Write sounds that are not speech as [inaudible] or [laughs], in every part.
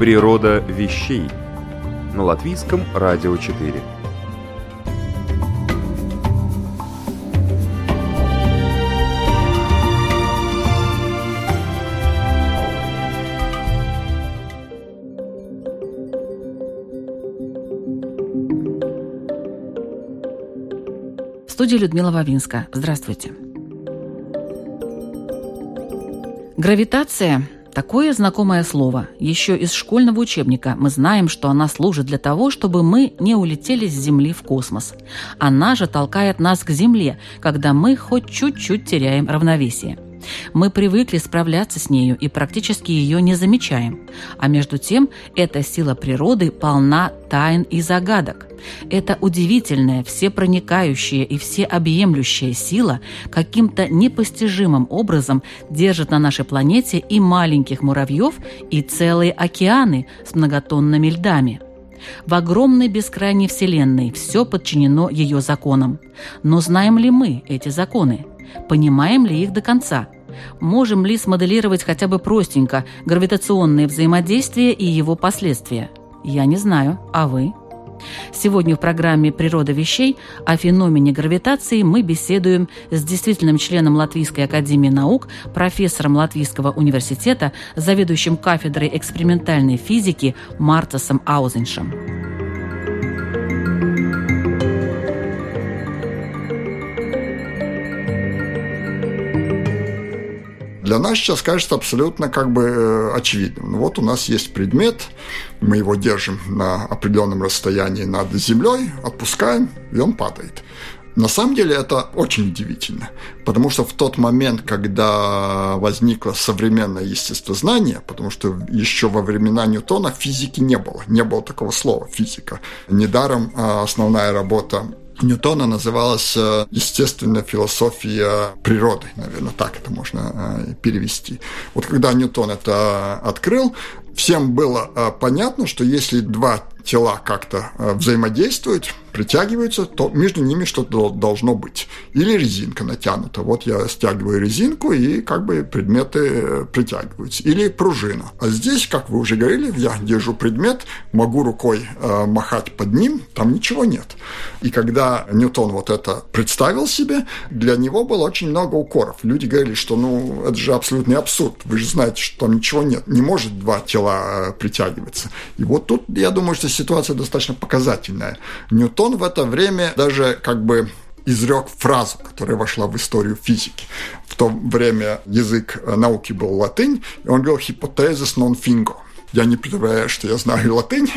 Природа вещей на латвийском радио 4. В студии Людмила Вавинска. Здравствуйте. Гравитация Такое знакомое слово. Еще из школьного учебника мы знаем, что она служит для того, чтобы мы не улетели с Земли в космос. Она же толкает нас к Земле, когда мы хоть чуть-чуть теряем равновесие. Мы привыкли справляться с нею и практически ее не замечаем. А между тем, эта сила природы полна тайн и загадок. Это удивительная, всепроникающая и всеобъемлющая сила каким-то непостижимым образом держит на нашей планете и маленьких муравьев, и целые океаны с многотонными льдами. В огромной бескрайней Вселенной все подчинено ее законам. Но знаем ли мы эти законы? Понимаем ли их до конца? Можем ли смоделировать хотя бы простенько гравитационные взаимодействия и его последствия? Я не знаю, а вы? Сегодня в программе «Природа вещей» о феномене гравитации мы беседуем с действительным членом Латвийской академии наук, профессором Латвийского университета, заведующим кафедрой экспериментальной физики Мартасом Аузеншем. Для нас сейчас кажется абсолютно как бы э, очевидным. Ну, вот у нас есть предмет, мы его держим на определенном расстоянии над землей, отпускаем, и он падает. На самом деле это очень удивительно, потому что в тот момент, когда возникло современное естествознание, потому что еще во времена Ньютона физики не было, не было такого слова физика. Недаром а, основная работа Ньютона называлась э, естественная философия природы, наверное, так это можно э, перевести. Вот когда Ньютон это открыл, всем было э, понятно, что если два тела как-то взаимодействуют, притягиваются, то между ними что-то должно быть. Или резинка натянута. Вот я стягиваю резинку, и как бы предметы э, притягиваются. Или пружина. А здесь, как вы уже говорили, я держу предмет, могу рукой э, махать под ним, там ничего нет. И когда Ньютон вот это представил себе, для него было очень много укоров. Люди говорили, что ну это же абсолютный абсурд. Вы же знаете, что там ничего нет. Не может два тела э, притягиваться. И вот тут, я думаю, что ситуация достаточно показательная. Ньютон Ньютон в это время даже как бы изрек фразу, которая вошла в историю физики. В то время язык науки был латынь, и он говорил «hypothesis non fingo». Я не представляю, что я знаю [laughs] латынь,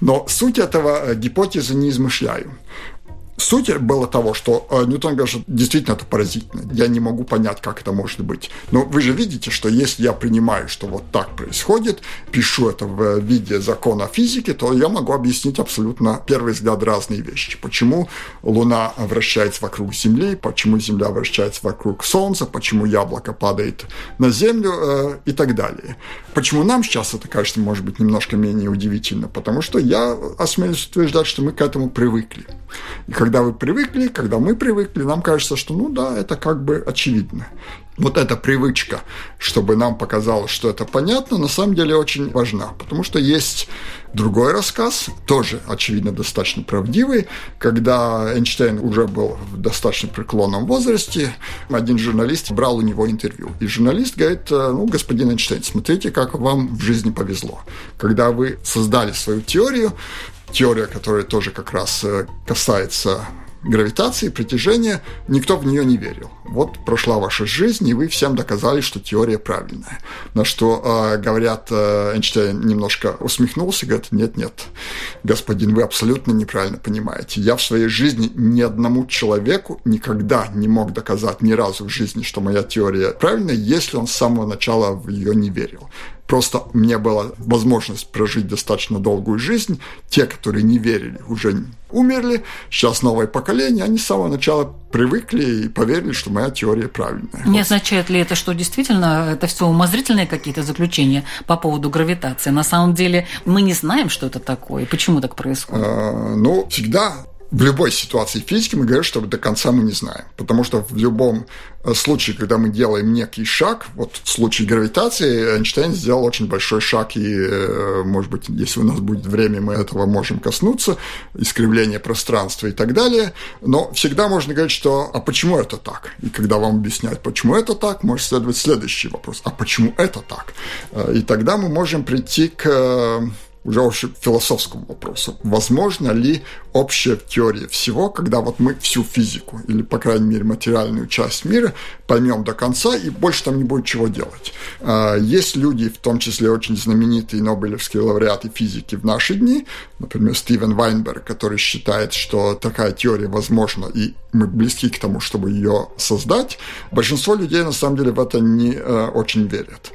но суть этого гипотезы не измышляю. Суть было того, что э, Ньютон говорит, действительно это поразительно. Я не могу понять, как это может быть. Но вы же видите, что если я принимаю, что вот так происходит, пишу это в виде закона физики, то я могу объяснить абсолютно, первый взгляд, разные вещи. Почему Луна вращается вокруг Земли, почему Земля вращается вокруг Солнца, почему яблоко падает на Землю э, и так далее. Почему нам сейчас это кажется, может быть, немножко менее удивительно? Потому что я осмелюсь утверждать, что мы к этому привыкли. И когда вы привыкли, когда мы привыкли, нам кажется, что ну да, это как бы очевидно. Вот эта привычка, чтобы нам показалось, что это понятно, на самом деле очень важна, потому что есть другой рассказ, тоже, очевидно, достаточно правдивый, когда Эйнштейн уже был в достаточно преклонном возрасте, один журналист брал у него интервью. И журналист говорит, ну, господин Эйнштейн, смотрите, как вам в жизни повезло. Когда вы создали свою теорию, теория, которая тоже как раз э, касается гравитации, притяжения, никто в нее не верил. Вот прошла ваша жизнь, и вы всем доказали, что теория правильная. На что, э, говорят, э, Эйнштейн немножко усмехнулся говорит, нет-нет, господин, вы абсолютно неправильно понимаете. Я в своей жизни ни одному человеку никогда не мог доказать ни разу в жизни, что моя теория правильная, если он с самого начала в ее не верил. Просто мне была возможность прожить достаточно долгую жизнь. Те, которые не верили, уже умерли. Сейчас новое поколение, они с самого начала привыкли и поверили, что моя теория правильная. Не означает ли это, что действительно это все умозрительные какие-то заключения по поводу гравитации? На самом деле мы не знаем, что это такое, почему так происходит. А, ну, всегда в любой ситуации физики мы говорим, что до конца мы не знаем. Потому что в любом э, случае, когда мы делаем некий шаг, вот в случае гравитации Эйнштейн сделал очень большой шаг, и, э, может быть, если у нас будет время, мы этого можем коснуться, искривление пространства и так далее. Но всегда можно говорить, что «а почему это так?» И когда вам объясняют, почему это так, может следовать следующий вопрос «а почему это так?» э, И тогда мы можем прийти к уже общему философскому вопросу. Возможно ли общая теория всего, когда вот мы всю физику, или, по крайней мере, материальную часть мира поймем до конца, и больше там не будет чего делать. А, есть люди, в том числе очень знаменитые нобелевские лауреаты физики в наши дни, например, Стивен Вайнберг, который считает, что такая теория возможна, и мы близки к тому, чтобы ее создать. Большинство людей, на самом деле, в это не э, очень верят.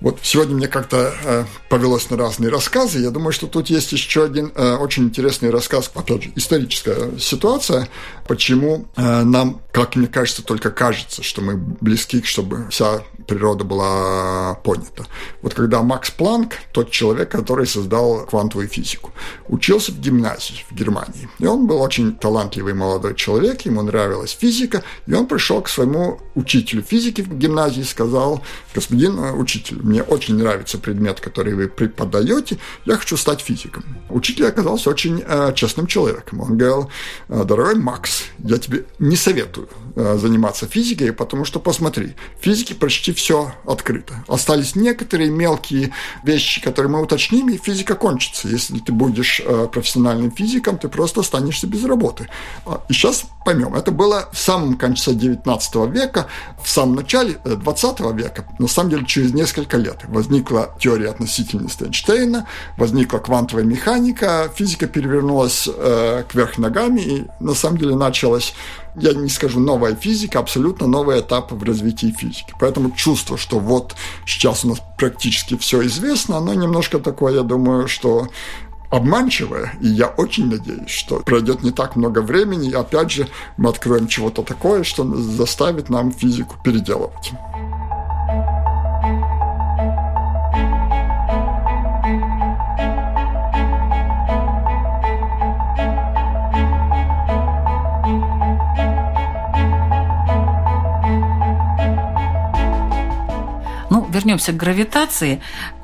Вот сегодня мне как-то э, повелось на разные рассказы. Я думаю, что тут есть еще один э, очень интересный рассказ, опять же, историческая ситуация, почему э, нам, как мне кажется, только кажется, что мы близки, чтобы вся природа была понята. Вот когда Макс Планк, тот человек, который создал квантовую физику, учился в гимназии в Германии. И он был очень талантливый молодой человек, ему нравилась физика, и он пришел к своему учителю физики в гимназии и сказал, господин э, учитель, мне очень нравится предмет, который вы преподаете, я хочу стать физиком. Учитель оказался очень э, честным человеком. Он говорил, «Э, дорогой Макс, я тебе не советую э, заниматься физикой, потому что посмотри, в физике почти все открыто. Остались некоторые мелкие вещи, которые мы уточним, и физика кончится. Если ты будешь э, профессиональным физиком, ты просто останешься без работы. А, и сейчас поймем, это было в самом конце 19 века, в самом начале 20 э, века, на самом деле через несколько лет возникла теория относительности Эйнштейна, возникла квантовая механика, физика перевернулась э, кверх ногами, и на самом деле началась я не скажу новая физика, абсолютно новый этап в развитии физики. Поэтому чувство, что вот сейчас у нас практически все известно, оно немножко такое, я думаю, что обманчивое, и я очень надеюсь, что пройдет не так много времени, и опять же мы откроем чего-то такое, что заставит нам физику переделывать. Вернемся к гравитации,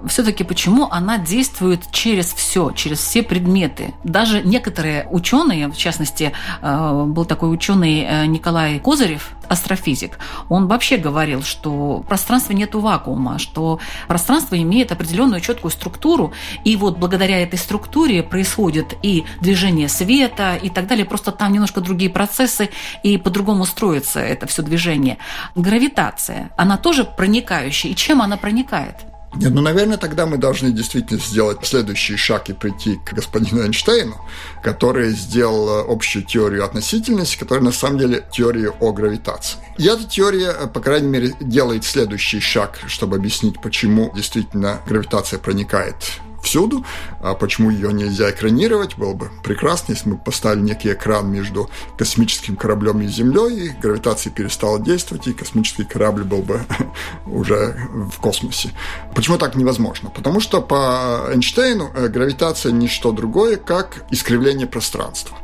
все-таки почему она действует через все, через все предметы. Даже некоторые ученые, в частности, э, был такой ученый э, Николай Козырев, астрофизик, он вообще говорил, что в пространстве нет вакуума, что пространство имеет определенную четкую структуру, и вот благодаря этой структуре происходит и движение света и так далее, просто там немножко другие процессы, и по-другому строится это все движение. Гравитация, она тоже проникающая, и чем она проникает? Нет, ну, наверное, тогда мы должны действительно сделать следующий шаг и прийти к господину Эйнштейну, который сделал э, общую теорию относительности, которая на самом деле теория о гравитации. И эта теория, э, по крайней мере, делает следующий шаг, чтобы объяснить, почему действительно гравитация проникает всюду. А почему ее нельзя экранировать? Было бы прекрасно, если мы поставили некий экран между космическим кораблем и Землей, и гравитация перестала действовать, и космический корабль был бы [laughs] уже в космосе. Почему так невозможно? Потому что по Эйнштейну э, гравитация не что другое, как искривление пространства.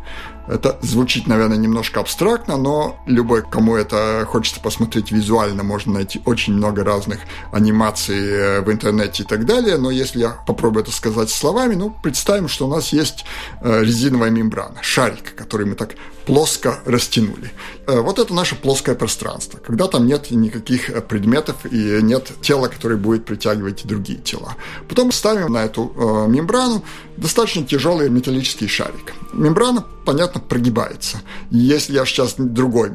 Это звучит, наверное, немножко абстрактно, но любой, кому это хочется посмотреть визуально, можно найти очень много разных анимаций э, в интернете и так далее. Но если я попробую это сказать словами, ну, представим, что у нас есть э, резиновая мембрана, шарик, который мы так плоско растянули. Э, вот это наше плоское пространство, когда там нет никаких э, предметов и нет тела, которое будет притягивать другие тела. Потом ставим на эту э, мембрану достаточно тяжелый металлический шарик. Мембрана, понятно, прогибается. Если я сейчас другой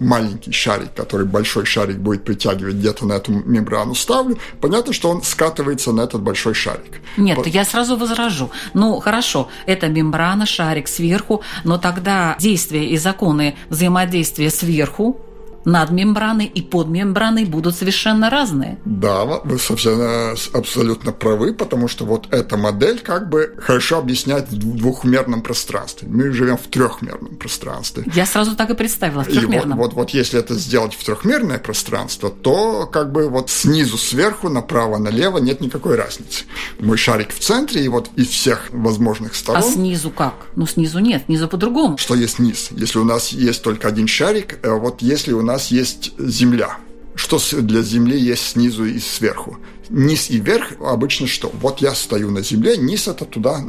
маленький шарик, который большой шарик будет притягивать где-то на эту мембрану ставлю, понятно, что он скатывается на этот большой шарик. Нет, вот. я сразу возражу. Ну, хорошо, это мембрана, шарик сверху, но тогда действия и законы взаимодействия сверху над мембраной и под мембраной будут совершенно разные. Да, вы совершенно абсолютно правы, потому что вот эта модель как бы хорошо объясняет в двухмерном пространстве. Мы живем в трехмерном пространстве. Я сразу так и представила, в трехмерном. И вот, вот, вот если это сделать в трехмерное пространство, то как бы вот снизу сверху, направо, налево нет никакой разницы. Мой шарик в центре, и вот из всех возможных сторон... А снизу как? Ну, снизу нет, снизу по-другому. Что есть низ? Если у нас есть только один шарик, э, вот если у нас нас есть Земля. Что для Земли есть снизу и сверху? Низ и верх обычно что? Вот я стою на Земле, низ это туда,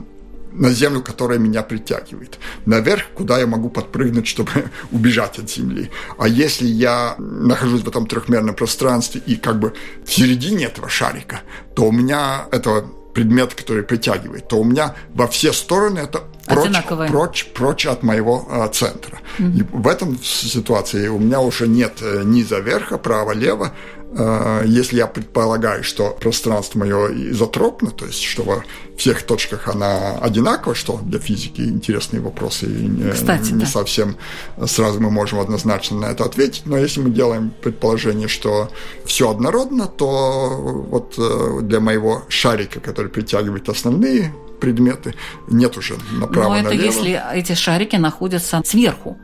на землю, которая меня притягивает. Наверх, куда я могу подпрыгнуть, чтобы [laughs] убежать от земли. А если я нахожусь в этом трехмерном пространстве и как бы в середине этого шарика, то у меня этого предмет, который притягивает, то у меня во все стороны это прочь, прочь, прочь от моего э, центра. Mm-hmm. И в этом ситуации у меня уже нет э, низа верха, право, лево. Э, если я предполагаю, что пространство мое изотропно, то есть что во всех точках она одинакова, что для физики интересные вопросы, и Кстати, не да. совсем сразу мы можем однозначно на это ответить, но если мы делаем предположение, что все однородно, то вот э, для моего шарика, который притягивает основные предметы, нет уже направо-налево. Но это если эти шарики находятся сверху.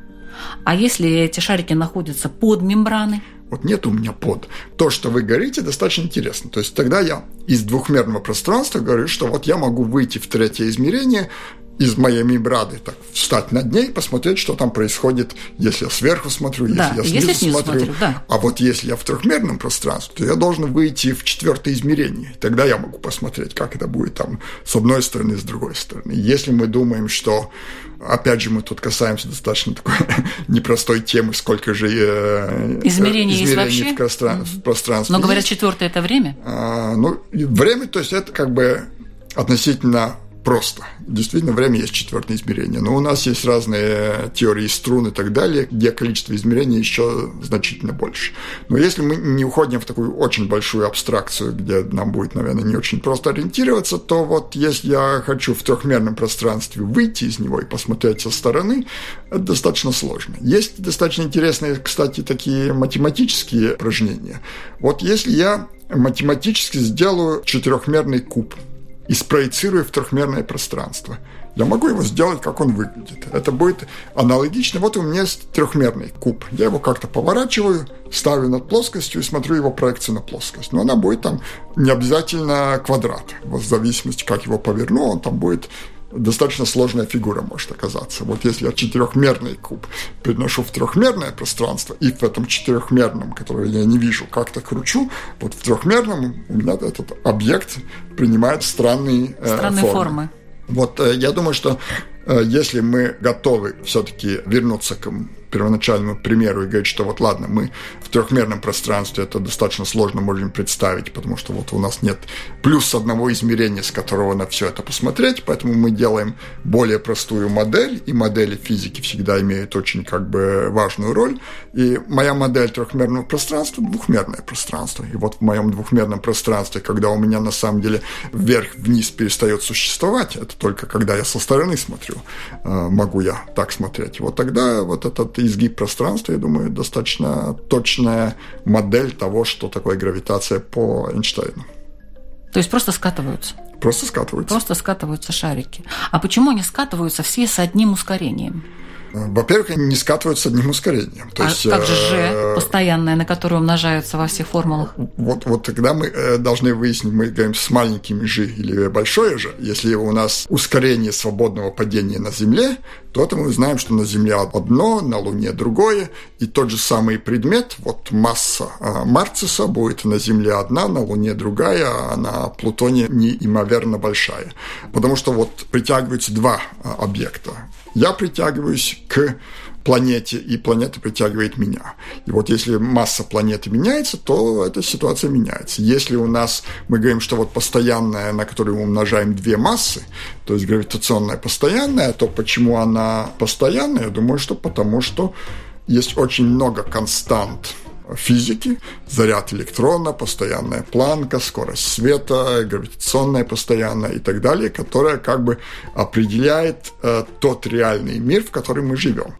А если эти шарики находятся под мембраной? Вот нет у меня под. То, что вы говорите, достаточно интересно. То есть тогда я из двухмерного пространства говорю, что вот я могу выйти в третье измерение, из моей мембраны, так, встать над ней, посмотреть, что там происходит, если я сверху смотрю, да, если я снизу, если снизу смотрю. смотрю да. А вот если я в трехмерном пространстве, то я должен выйти в четвертое измерение. Тогда я могу посмотреть, как это будет там с одной стороны, с другой стороны. Если мы думаем, что, опять же, мы тут касаемся достаточно такой [laughs] непростой темы, сколько же э, измерений, измерений в, простран- в пространстве. Но говорят, четвертое это время? А, ну, время, то есть это как бы относительно просто. Действительно, время есть четвертое измерение. Но у нас есть разные теории струн и так далее, где количество измерений еще значительно больше. Но если мы не уходим в такую очень большую абстракцию, где нам будет, наверное, не очень просто ориентироваться, то вот если я хочу в трехмерном пространстве выйти из него и посмотреть со стороны, это достаточно сложно. Есть достаточно интересные, кстати, такие математические упражнения. Вот если я математически сделаю четырехмерный куб – и спроецирую в трехмерное пространство. Я могу его сделать, как он выглядит. Это будет аналогично. Вот у меня есть трехмерный куб. Я его как-то поворачиваю, ставлю над плоскостью и смотрю его проекцию на плоскость. Но она будет там не обязательно квадрат. В зависимости, как его поверну, он там будет достаточно сложная фигура может оказаться. Вот если я четырехмерный куб переношу в трехмерное пространство, и в этом четырехмерном, которое я не вижу, как-то кручу, вот в трехмерном у меня этот объект принимает странные, э, странные формы. формы. Вот э, я думаю, что если мы готовы все-таки вернуться к первоначальному примеру и говорить, что вот ладно, мы в трехмерном пространстве это достаточно сложно можем представить, потому что вот у нас нет плюс одного измерения, с которого на все это посмотреть, поэтому мы делаем более простую модель, и модели физики всегда имеют очень как бы важную роль. И моя модель трехмерного пространства – двухмерное пространство. И вот в моем двухмерном пространстве, когда у меня на самом деле вверх-вниз перестает существовать, это только когда я со стороны смотрю, э, могу я так смотреть. Вот тогда вот этот изгиб пространства, я думаю, достаточно точная модель того, что такое гравитация по Эйнштейну. То есть просто скатываются? Просто скатываются. Просто скатываются шарики. А почему они скатываются все с одним ускорением? Во-первых, они не скатываются одним ускорением. То а есть, как же G постоянное, на которое умножаются во всех формулах? Вот, вот тогда мы э, должны выяснить, мы говорим с маленькими G или большое G. Если у нас ускорение свободного падения на Земле, то мы знаем, что на Земле одно, на Луне другое, и тот же самый предмет, вот масса а, Марциса будет на Земле одна, на Луне другая, а на Плутоне неимоверно большая. Потому что вот притягиваются два объекта. Я притягиваюсь к планете, и планета притягивает меня. И вот если масса планеты меняется, то эта ситуация меняется. Если у нас, мы говорим, что вот постоянная, на которую мы умножаем две массы, то есть гравитационная постоянная, то почему она постоянная? Я думаю, что потому что есть очень много констант физики, заряд электрона, постоянная планка, скорость света, гравитационная постоянная и так далее, которая как бы определяет э, тот реальный мир, в котором мы живем.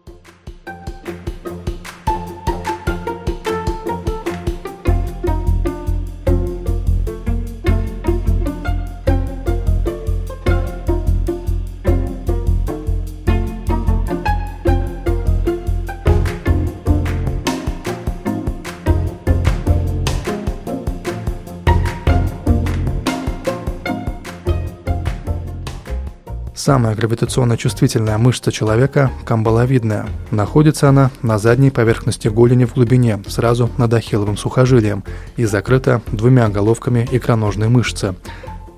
Самая гравитационно чувствительная мышца человека – камбаловидная. Находится она на задней поверхности голени в глубине, сразу над ахилловым сухожилием, и закрыта двумя головками икроножной мышцы.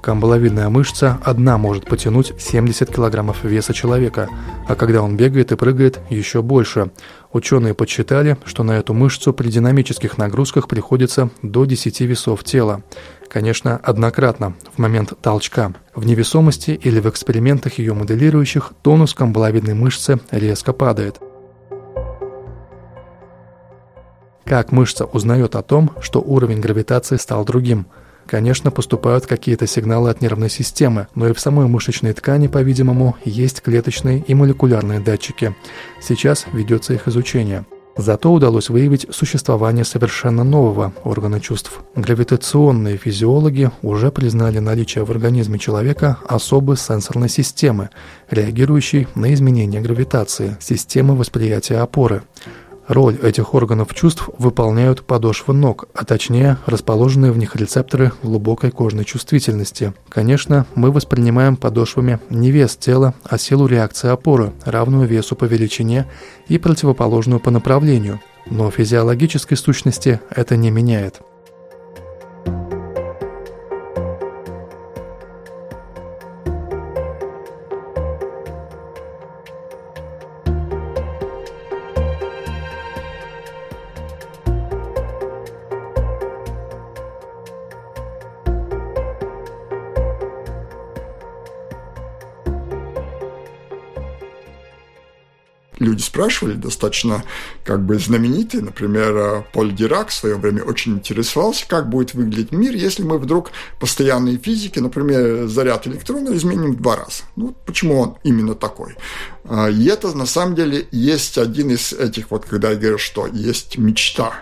Камбаловидная мышца одна может потянуть 70 килограммов веса человека, а когда он бегает и прыгает, еще больше. Ученые подсчитали, что на эту мышцу при динамических нагрузках приходится до 10 весов тела. Конечно, однократно, в момент толчка. В невесомости или в экспериментах ее моделирующих тонус камбаловидной мышцы резко падает. Как мышца узнает о том, что уровень гравитации стал другим? Конечно, поступают какие-то сигналы от нервной системы, но и в самой мышечной ткани, по-видимому, есть клеточные и молекулярные датчики. Сейчас ведется их изучение – Зато удалось выявить существование совершенно нового органа чувств. Гравитационные физиологи уже признали наличие в организме человека особой сенсорной системы, реагирующей на изменения гравитации, системы восприятия опоры. Роль этих органов чувств выполняют подошвы ног, а точнее расположенные в них рецепторы глубокой кожной чувствительности. Конечно, мы воспринимаем подошвами не вес тела, а силу реакции опоры, равную весу по величине и противоположную по направлению. Но физиологической сущности это не меняет. Люди спрашивали, достаточно как бы знаменитый, например, э, Поль Дирак в свое время очень интересовался, как будет выглядеть мир, если мы вдруг постоянные физики, например, заряд электрона изменим в два раза. Ну, почему он именно такой? А, и это на самом деле есть один из этих, вот когда я говорю, что есть мечта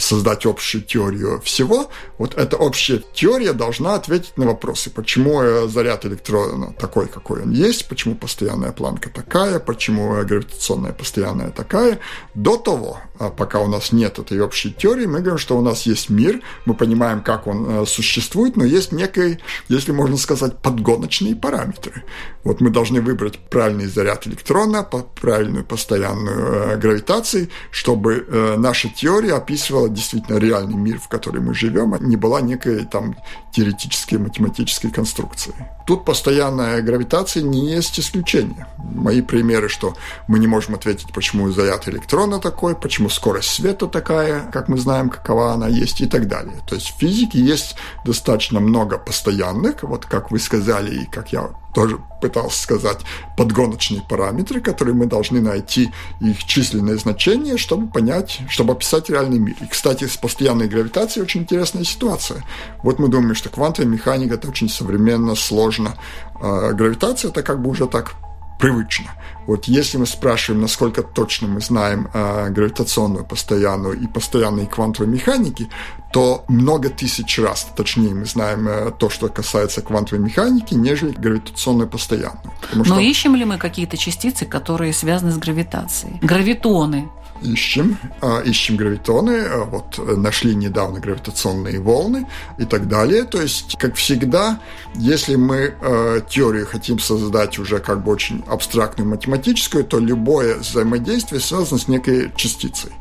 создать общую теорию всего, вот эта общая теория должна ответить на вопросы, почему э, заряд электрона такой, какой он есть, почему постоянная планка такая, почему э, гравитационная постоянная такая. До того, а пока у нас нет этой общей теории, мы говорим, что у нас есть мир, мы понимаем, как он э, существует, но есть некий, если можно сказать, подгоночные параметры. Вот мы должны выбрать правильный заряд электрона, правильную постоянную гравитацию, чтобы наша теория описывала действительно реальный мир, в который мы живем, а не была некой там теоретической математической конструкцией. Тут постоянная гравитация не есть исключение. Мои примеры, что мы не можем ответить, почему заряд электрона такой, почему скорость света такая, как мы знаем, какова она есть и так далее. То есть в физике есть достаточно много постоянных, вот как вы сказали и как я тоже пытался сказать, подгоночные параметры, которые мы должны найти их численное значение, чтобы понять, чтобы описать реальный мир. И, кстати, с постоянной гравитацией очень интересная ситуация. Вот мы думаем, что квантовая механика – это очень современно, сложно. А гравитация – это как бы уже так привычно. Вот если мы спрашиваем, насколько точно мы знаем э, гравитационную постоянную и постоянные квантовой механики, то много тысяч раз точнее мы знаем э, то, что касается квантовой механики, нежели гравитационную постоянную. Но что... ищем ли мы какие-то частицы, которые связаны с гравитацией? Гравитоны ищем, а, ищем гравитоны, а, вот нашли недавно гравитационные волны и так далее. То есть, как всегда, если мы а, теорию хотим создать уже как бы очень абстрактную математическую, то любое взаимодействие связано с некой частицей.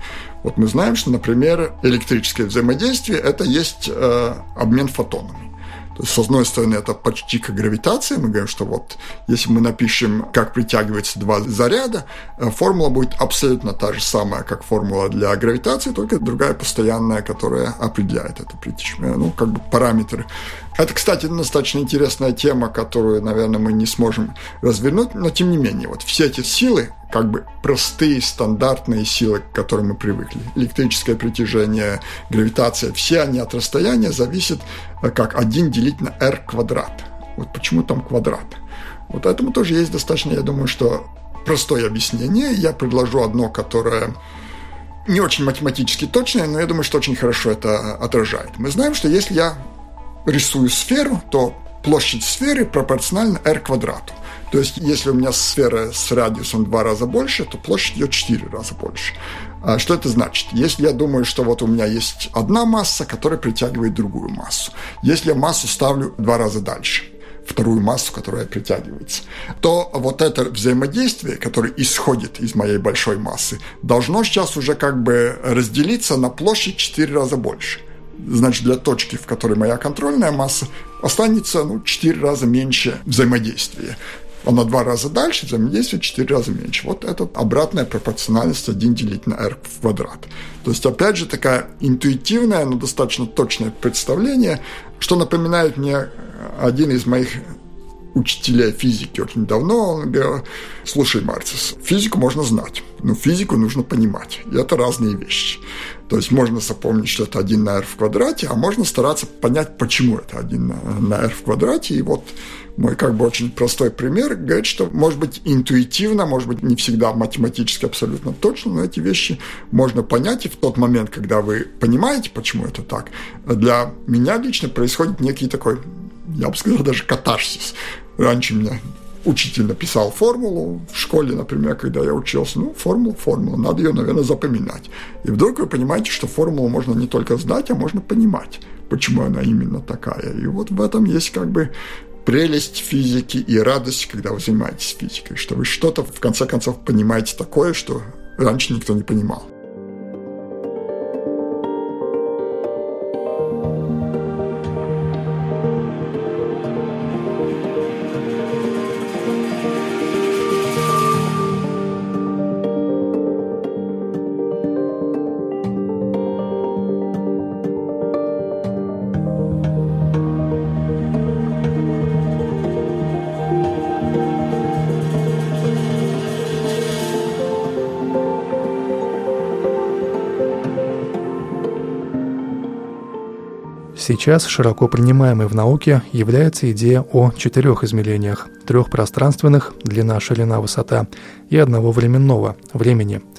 Вот мы знаем, что, например, электрическое взаимодействие – это есть обмен фотонами. То есть, с одной стороны, это почти как гравитация. Мы говорим, что вот если мы напишем, как притягиваются два заряда, э, формула будет абсолютно та же самая, как формула для гравитации, только другая постоянная, которая определяет это притяжение. Ну, как бы параметры это, кстати, достаточно интересная тема, которую, наверное, мы не сможем развернуть, но тем не менее, вот все эти силы, как бы простые, стандартные силы, к которым мы привыкли, электрическое притяжение, гравитация, все они от расстояния зависят э, как 1 делить на r квадрат. Вот почему там квадрат? Вот этому тоже есть достаточно, я думаю, что простое объяснение. Я предложу одно, которое не очень математически точное, но я думаю, что очень хорошо это отражает. Мы знаем, что если я рисую сферу, то площадь сферы пропорциональна r квадрату. То есть, если у меня сфера с радиусом в два раза больше, то площадь ее четыре раза больше. А что это значит? Если я думаю, что вот у меня есть одна масса, которая притягивает другую массу. Если я массу ставлю в два раза дальше, вторую массу, которая притягивается, то вот это взаимодействие, которое исходит из моей большой массы, должно сейчас уже как бы разделиться на площадь четыре раза больше значит, для точки, в которой моя контрольная масса, останется ну, 4 раза меньше взаимодействия. А на два раза дальше взаимодействие 4 раза меньше. Вот это обратная пропорциональность 1 делить на r в квадрат. То есть, опять же, такая интуитивная, но достаточно точное представление, что напоминает мне один из моих учителя физики очень давно, он говорил, слушай, Марцис, физику можно знать, но физику нужно понимать, и это разные вещи. То есть можно запомнить, что это 1 на r в квадрате, а можно стараться понять, почему это 1 на r в квадрате. И вот мой как бы очень простой пример говорит, что может быть интуитивно, может быть не всегда математически абсолютно точно, но эти вещи можно понять, и в тот момент, когда вы понимаете, почему это так, для меня лично происходит некий такой, я бы сказал, даже катарсис. Раньше меня учитель написал формулу в школе, например, когда я учился. Ну, формула, формула, надо ее, наверное, запоминать. И вдруг вы понимаете, что формулу можно не только знать, а можно понимать, почему она именно такая. И вот в этом есть как бы прелесть физики и радость, когда вы занимаетесь физикой, что вы что-то в конце концов понимаете такое, что раньше никто не понимал. Сейчас широко принимаемой в науке является идея о четырех измерениях – трех пространственных – длина, ширина, высота – и одного временного – времени –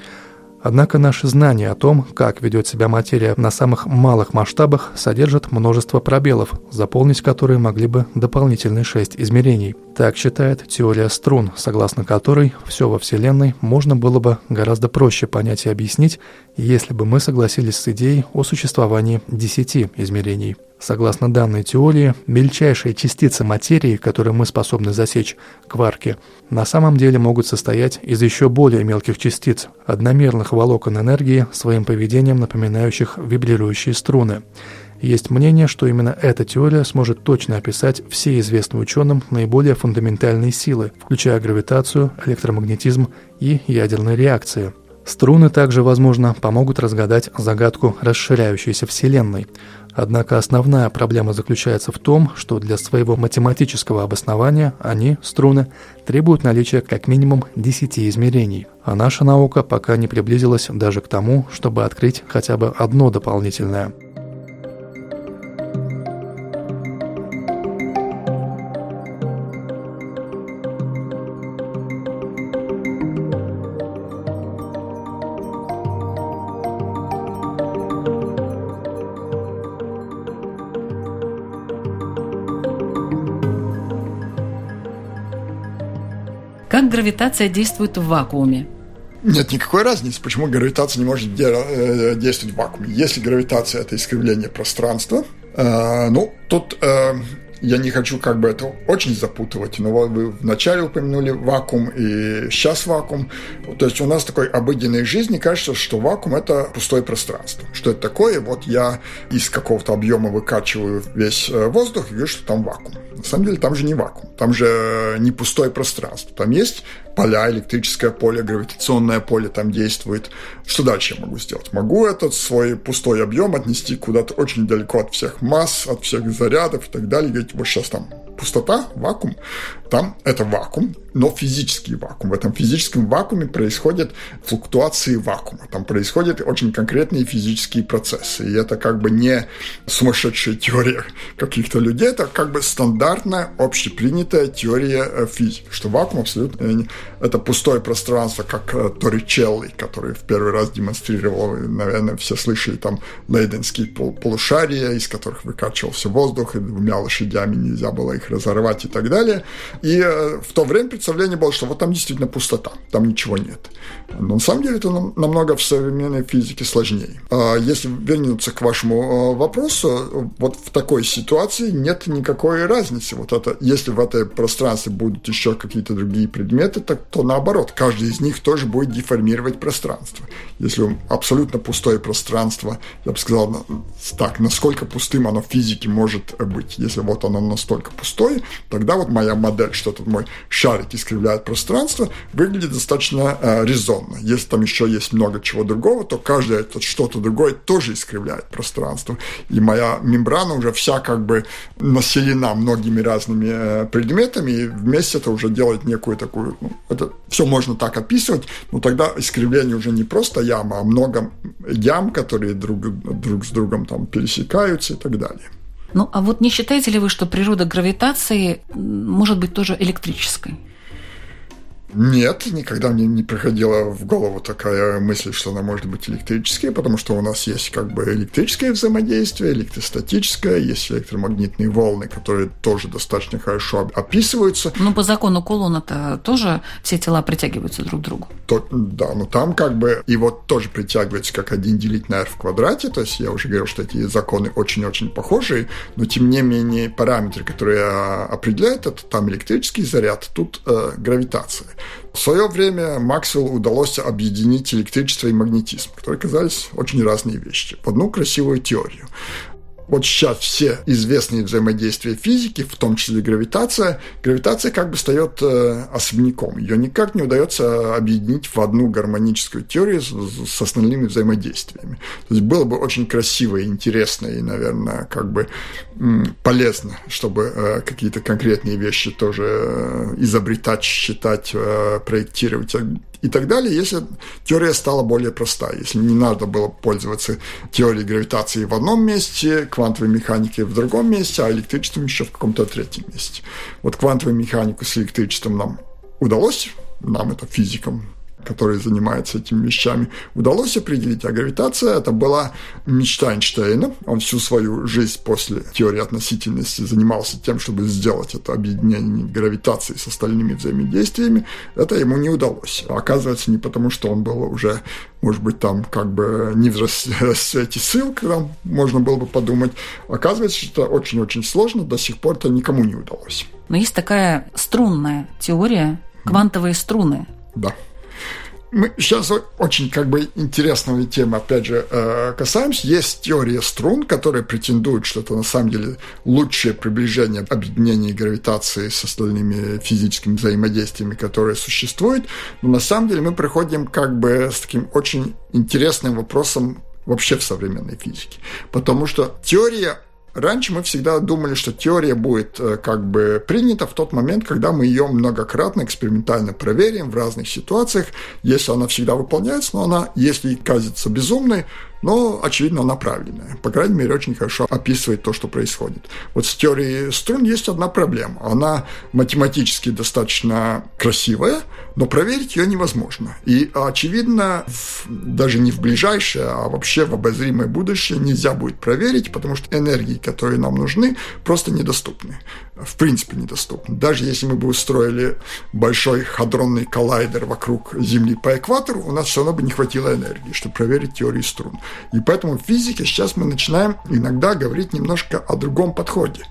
Однако наши знания о том, как ведет себя материя на самых малых масштабах, содержат множество пробелов, заполнить которые могли бы дополнительные шесть измерений. Так считает теория струн, согласно которой все во Вселенной можно было бы гораздо проще понять и объяснить, если бы мы согласились с идеей о существовании десяти измерений. Согласно данной теории, мельчайшие частицы материи, которые мы способны засечь, кварки, на самом деле могут состоять из еще более мелких частиц, одномерных волокон энергии, своим поведением напоминающих вибрирующие струны. Есть мнение, что именно эта теория сможет точно описать все известные ученым наиболее фундаментальные силы, включая гравитацию, электромагнетизм и ядерные реакции. Струны также, возможно, помогут разгадать загадку расширяющейся Вселенной – Однако основная проблема заключается в том, что для своего математического обоснования они, струны, требуют наличия как минимум 10 измерений, а наша наука пока не приблизилась даже к тому, чтобы открыть хотя бы одно дополнительное – гравитация действует в вакууме? Нет никакой разницы, почему гравитация не может де- действовать в вакууме. Если гравитация – это искривление пространства, э, ну, тут э, я не хочу как бы это очень запутывать, но вы вначале упомянули вакуум и сейчас вакуум. То есть у нас такой обыденной жизни кажется, что вакуум – это пустое пространство. Что это такое? Вот я из какого-то объема выкачиваю весь э, воздух и вижу, что там вакуум. На самом деле там же не вакуум, там же не пустое пространство. Там есть поля, электрическое поле, гравитационное поле там действует. Что дальше я могу сделать? Могу этот свой пустой объем отнести куда-то очень далеко от всех масс, от всех зарядов и так далее. Говорить, вот сейчас там пустота, вакуум, там это вакуум, но физический вакуум. В этом физическом вакууме происходят флуктуации вакуума. Там происходят очень конкретные физические процессы. И это как бы не сумасшедшая теория каких-то людей, это как бы стандартная, общепринятая теория э, физики, что вакуум абсолютно это пустое пространство, как э, Торричелли, который в первый раз демонстрировал, наверное, все слышали там лейденские полушария, из которых выкачивался воздух, и двумя лошадями нельзя было их разорвать и так далее. И э, в то время представление было, что вот там действительно пустота, там ничего нет. Но на самом деле это намного в современной физике сложнее. А если вернуться к вашему э, вопросу, вот в такой ситуации нет никакой разницы. Вот это, если в этой пространстве будут еще какие-то другие предметы, так, то наоборот, каждый из них тоже будет деформировать пространство. Если абсолютно пустое пространство, я бы сказал, так, насколько пустым оно в физике может быть. Если вот оно настолько пустое, тогда вот моя модель, что тут мой шарик искривляет пространство, выглядит достаточно э, резонно. Если там еще есть много чего другого, то каждое это что-то другое тоже искривляет пространство. И моя мембрана уже вся как бы населена многими разными э, предметами, и вместе это уже делает некую такую... Ну, это все можно так описывать, но тогда искривление уже не просто яма, а много ям, которые друг, друг с другом там пересекаются и так далее. Ну, а вот не считаете ли вы, что природа гравитации может быть тоже электрической? Нет, никогда мне не приходила в голову такая мысль, что она может быть электрической, потому что у нас есть как бы электрическое взаимодействие, электростатическое, есть электромагнитные волны, которые тоже достаточно хорошо описываются. Ну, по закону Кулона-то тоже все тела притягиваются друг к другу. То, да, но там как бы и вот тоже притягивается как один делить на r в квадрате, то есть я уже говорил, что эти законы очень-очень похожие, но тем не менее параметры, которые определяют это, там электрический заряд, тут э, гравитация. В свое время Максвеллу удалось объединить электричество и магнетизм, которые казались очень разные вещи, в одну красивую теорию вот сейчас все известные взаимодействия физики, в том числе гравитация, гравитация как бы встает э, особняком. Ее никак не удается объединить в одну гармоническую теорию с, с основными взаимодействиями. То есть было бы очень красиво и интересно, и, наверное, как бы полезно, чтобы э, какие-то конкретные вещи тоже э, изобретать, считать, проектировать и так далее, если теория стала более простая, если не надо было пользоваться теорией гравитации в одном месте, квантовой механикой в другом месте, а электричеством еще в каком-то третьем месте. Вот квантовую механику с электричеством нам удалось, нам это физикам который занимается этими вещами, удалось определить, а гравитация это была мечта Эйнштейна. Он всю свою жизнь после теории относительности занимался тем, чтобы сделать это объединение гравитации с остальными взаимодействиями. Это ему не удалось. А оказывается, не потому, что он был уже, может быть, там как бы не в [laughs] расцвете сил, когда можно было бы подумать. Оказывается, что это очень-очень сложно, до сих пор это никому не удалось. Но есть такая струнная теория, квантовые струны. Да мы сейчас очень как бы интересную тему, опять же, э, касаемся. Есть теория струн, которая претендует, что это на самом деле лучшее приближение объединения гравитации с остальными физическими взаимодействиями, которые существуют. Но на самом деле мы приходим как бы с таким очень интересным вопросом вообще в современной физике. Потому что теория Раньше мы всегда думали, что теория будет э, как бы принята в тот момент, когда мы ее многократно экспериментально проверим в разных ситуациях. Если она всегда выполняется, но она, если кажется безумной, но, очевидно, она правильная. По крайней мере, очень хорошо описывает то, что происходит. Вот с теорией струн есть одна проблема. Она математически достаточно красивая, но проверить ее невозможно. И, очевидно, даже не в ближайшее, а вообще в обозримое будущее нельзя будет проверить, потому что энергии, которые нам нужны, просто недоступны. В принципе, недоступны. Даже если мы бы устроили большой хадронный коллайдер вокруг Земли по экватору, у нас все равно бы не хватило энергии, чтобы проверить теорию струн. И поэтому в физике сейчас мы начинаем иногда говорить немножко о другом подходе,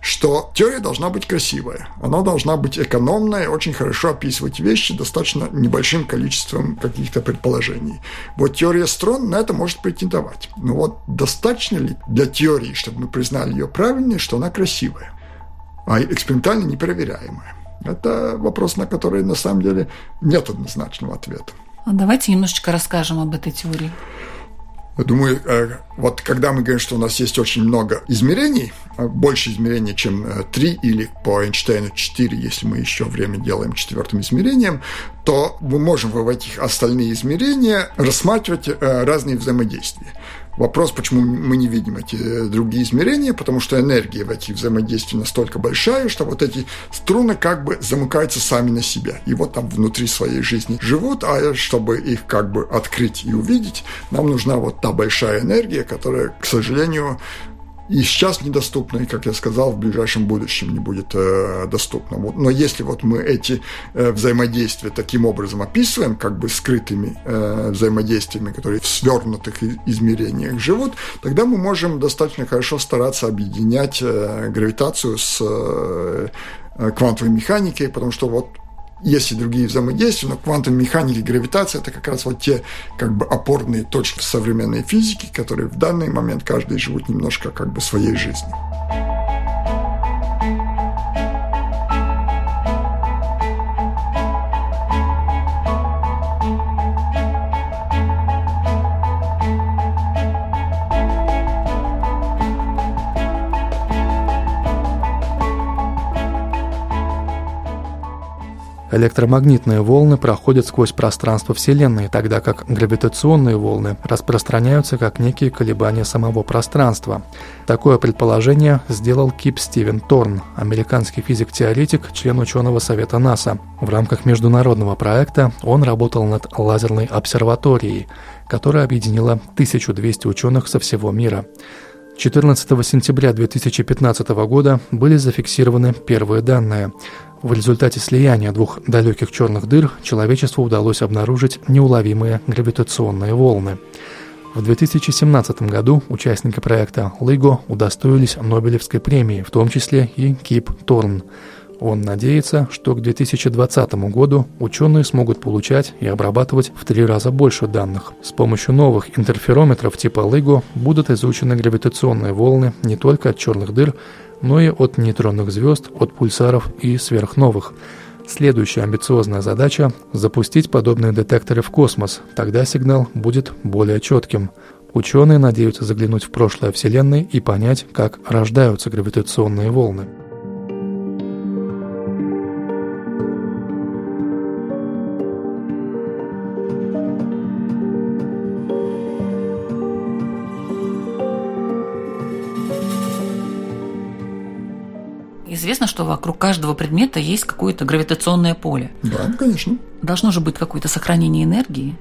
что теория должна быть красивая, она должна быть экономная, очень хорошо описывать вещи достаточно небольшим количеством каких-то предположений. Вот теория струн на это может претендовать. Но вот достаточно ли для теории, чтобы мы признали ее правильной, что она красивая, а экспериментально непроверяемая? Это вопрос, на который на самом деле нет однозначного ответа. А давайте немножечко расскажем об этой теории. Думаю, э, вот когда мы говорим, что у нас есть очень много измерений, э, больше измерений, чем 3 э, или по Эйнштейну 4, если мы еще время делаем четвертым измерением, то мы можем в этих остальные измерения рассматривать разные взаимодействия. Вопрос, почему мы не видим эти э, другие измерения, потому что энергия в этих взаимодействиях настолько большая, что вот эти струны как бы замыкаются сами на себя. И вот там внутри своей жизни живут, а чтобы их как бы открыть и увидеть, нам нужна вот та большая энергия, которая, к сожалению, и сейчас недоступно, и, как я сказал, в ближайшем будущем не будет э, доступно. Вот, но если вот мы эти э, взаимодействия таким образом описываем, как бы скрытыми э, взаимодействиями, которые в свернутых измерениях живут, тогда мы можем достаточно хорошо стараться объединять э, гравитацию с э, квантовой механикой, потому что вот есть и другие взаимодействия, но квантовая механика и гравитация – это как раз вот те как бы опорные точки современной физики, которые в данный момент каждый живут немножко как бы своей жизнью. Электромагнитные волны проходят сквозь пространство Вселенной, тогда как гравитационные волны распространяются как некие колебания самого пространства. Такое предположение сделал Кип Стивен Торн, американский физик-теоретик, член ученого совета НАСА. В рамках международного проекта он работал над лазерной обсерваторией, которая объединила 1200 ученых со всего мира. 14 сентября 2015 года были зафиксированы первые данные. В результате слияния двух далеких черных дыр человечеству удалось обнаружить неуловимые гравитационные волны. В 2017 году участники проекта LIGO удостоились Нобелевской премии, в том числе и Кип Торн. Он надеется, что к 2020 году ученые смогут получать и обрабатывать в три раза больше данных. С помощью новых интерферометров типа LIGO будут изучены гравитационные волны не только от черных дыр, но и от нейтронных звезд, от пульсаров и сверхновых. Следующая амбициозная задача – запустить подобные детекторы в космос, тогда сигнал будет более четким. Ученые надеются заглянуть в прошлое Вселенной и понять, как рождаются гравитационные волны. Что вокруг каждого предмета есть какое-то гравитационное поле. Да, конечно. Должно же быть какое-то сохранение энергии.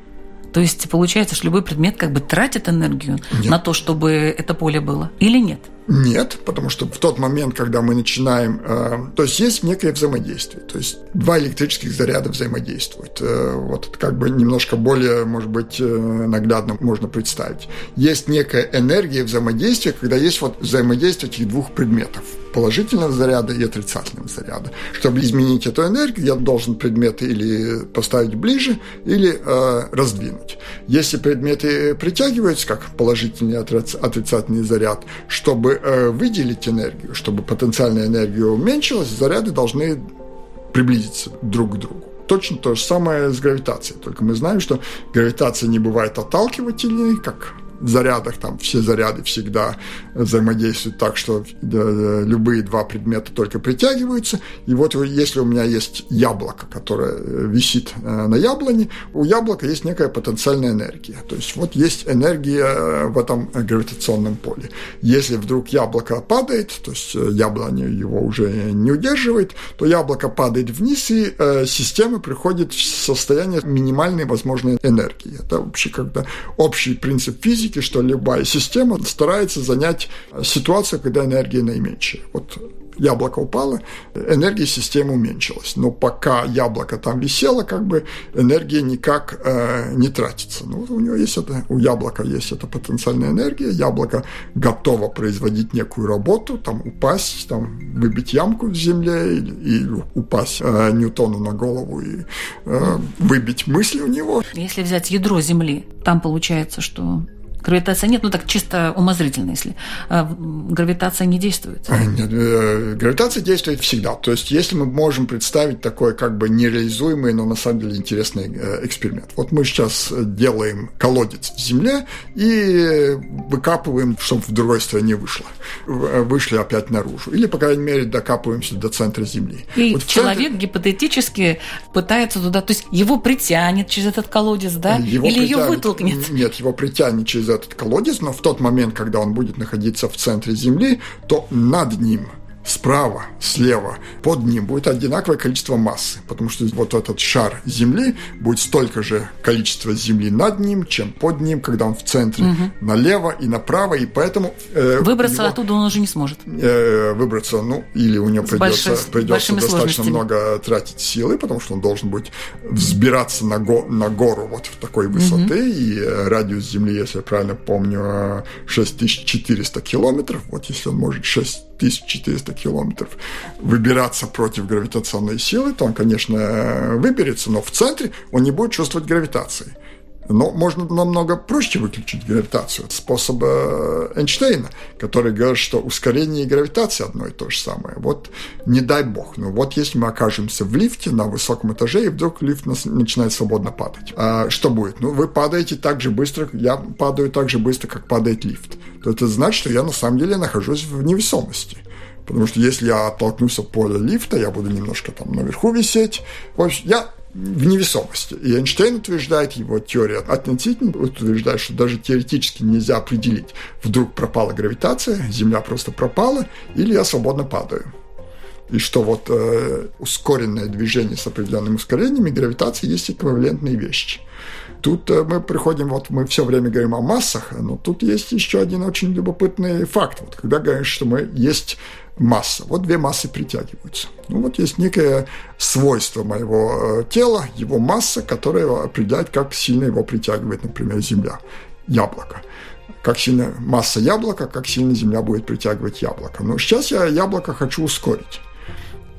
То есть получается, что любой предмет как бы тратит энергию нет. на то, чтобы это поле было, или нет? Нет, потому что в тот момент, когда мы начинаем, э, то есть есть некое взаимодействие, то есть два электрических заряда взаимодействуют. Э, вот как бы немножко более, может быть, э, наглядно можно представить. Есть некая энергия взаимодействия, когда есть вот взаимодействие этих двух предметов положительного заряда и отрицательного заряда. Чтобы изменить эту энергию, я должен предметы или поставить ближе, или э, раздвинуть. Если предметы притягиваются, как положительный и отрицательный заряд, чтобы э, выделить энергию, чтобы потенциальная энергия уменьшилась, заряды должны приблизиться друг к другу. Точно то же самое с гравитацией, только мы знаем, что гравитация не бывает отталкивательной, как зарядах там все заряды всегда взаимодействуют так, что любые два предмета только притягиваются. И вот если у меня есть яблоко, которое висит на яблоне, у яблока есть некая потенциальная энергия. То есть вот есть энергия в этом гравитационном поле. Если вдруг яблоко падает, то есть яблоня его уже не удерживает, то яблоко падает вниз, и э, система приходит в состояние минимальной возможной энергии. Это вообще когда общий принцип физики, что любая система старается занять ситуацию, когда энергия наименьшая. Вот яблоко упало, энергия системы уменьшилась. Но пока яблоко там висело, как бы энергия никак э, не тратится. Ну, у него есть это, у яблока есть эта потенциальная энергия, яблоко готово производить некую работу, там упасть, там выбить ямку в земле или, или упасть э, Ньютону на голову и э, выбить мысли у него. Если взять ядро Земли, там получается, что Гравитация нет, ну так чисто умозрительно, если а гравитация не действует. Нет, э, гравитация действует всегда. То есть, если мы можем представить такой как бы нереализуемый, но на самом деле интересный э, эксперимент. Вот мы сейчас делаем колодец в земле и выкапываем, чтобы в другой стране вышло. Э, вышли опять наружу. Или, по крайней мере, докапываемся до центра Земли. И вот человек центре... гипотетически пытается туда, то есть его притянет через этот колодец, да? Его Или притянет... ее вытолкнет? Нет, его притянет через этот колодец, но в тот момент, когда он будет находиться в центре Земли, то над ним – справа, слева, под ним будет одинаковое количество массы, потому что вот этот шар Земли будет столько же количества Земли над ним, чем под ним, когда он в центре, угу. налево и направо, и поэтому... Э, выбраться него, оттуда он уже не сможет. Э, выбраться, ну, или у него придется, большой, придется достаточно много тратить силы, потому что он должен будет взбираться на, го, на гору вот в такой высоты, угу. и э, радиус Земли, если я правильно помню, 6400 километров, вот если он может 6 1400 километров, выбираться против гравитационной силы, то он, конечно, выберется, но в центре он не будет чувствовать гравитации. Но можно намного проще выключить гравитацию. Способ Эйнштейна, который говорит, что ускорение и гравитация одно и то же самое. Вот не дай бог. Но вот если мы окажемся в лифте на высоком этаже, и вдруг лифт начинает свободно падать. А что будет? Ну, вы падаете так же быстро, я падаю так же быстро, как падает лифт. То это значит, что я на самом деле нахожусь в невесомости. Потому что если я оттолкнусь от поля лифта, я буду немножко там наверху висеть. В общем, я в невесомости. И Эйнштейн утверждает, его теория относительно утверждает, что даже теоретически нельзя определить, вдруг пропала гравитация, Земля просто пропала, или я свободно падаю. И что вот э, ускоренное движение с определенным ускорением и гравитация есть эквивалентные вещи. Тут э, мы приходим, вот мы все время говорим о массах, но тут есть еще один очень любопытный факт. Вот когда говоришь, что мы есть масса. Вот две массы притягиваются. Ну вот есть некое свойство моего э, тела, его масса, которая определяет, как сильно его притягивает, например, Земля, яблоко. Как сильно масса яблока, как сильно Земля будет притягивать яблоко. Но сейчас я яблоко хочу ускорить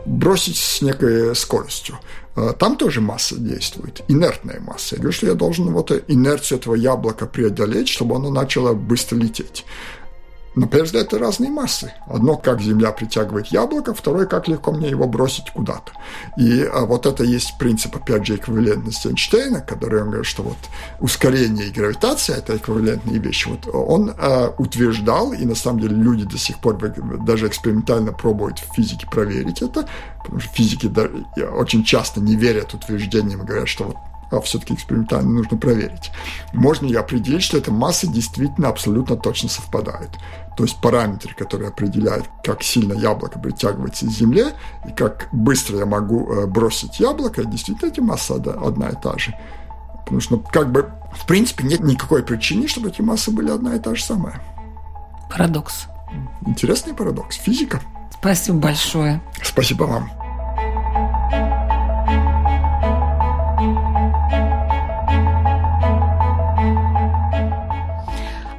бросить с некой скоростью. Э, там тоже масса действует, инертная масса. Я говорю, что я должен вот инерцию этого яблока преодолеть, чтобы оно начало быстро лететь. Первый взгляд, это разные массы. Одно, как Земля притягивает яблоко, второе, как легко мне его бросить куда-то. И а вот это есть принцип, опять же, эквивалентности Эйнштейна, который он говорит, что вот ускорение и гравитация – это эквивалентные вещи. Вот он а, утверждал, и на самом деле люди до сих пор даже экспериментально пробуют в физике проверить это, потому что физики очень часто не верят утверждениям говорят, что вот а все-таки экспериментально нужно проверить. Можно ли определить, что эта масса действительно абсолютно точно совпадает? То есть параметры, которые определяют, как сильно яблоко притягивается к земле и как быстро я могу э, бросить яблоко, действительно эти массы одна и та же. Потому что, ну, как бы, в принципе, нет никакой причины, чтобы эти массы были одна и та же самая. Парадокс. Интересный парадокс. Физика. Спасибо большое. Спасибо вам.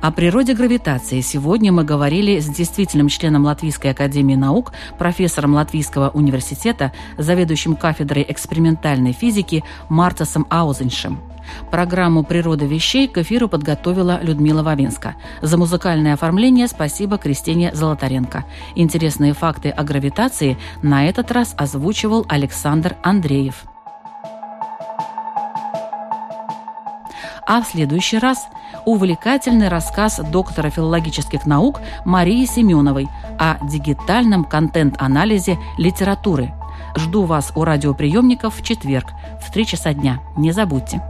О природе гравитации сегодня мы говорили с действительным членом Латвийской академии наук, профессором Латвийского университета, заведующим кафедрой экспериментальной физики Мартасом Аузеншем. Программу «Природа вещей» к эфиру подготовила Людмила Вавинска. За музыкальное оформление спасибо Кристине Золотаренко. Интересные факты о гравитации на этот раз озвучивал Александр Андреев. А в следующий раз увлекательный рассказ доктора филологических наук Марии Семеновой о дигитальном контент-анализе литературы. Жду вас у радиоприемников в четверг в 3 часа дня. Не забудьте.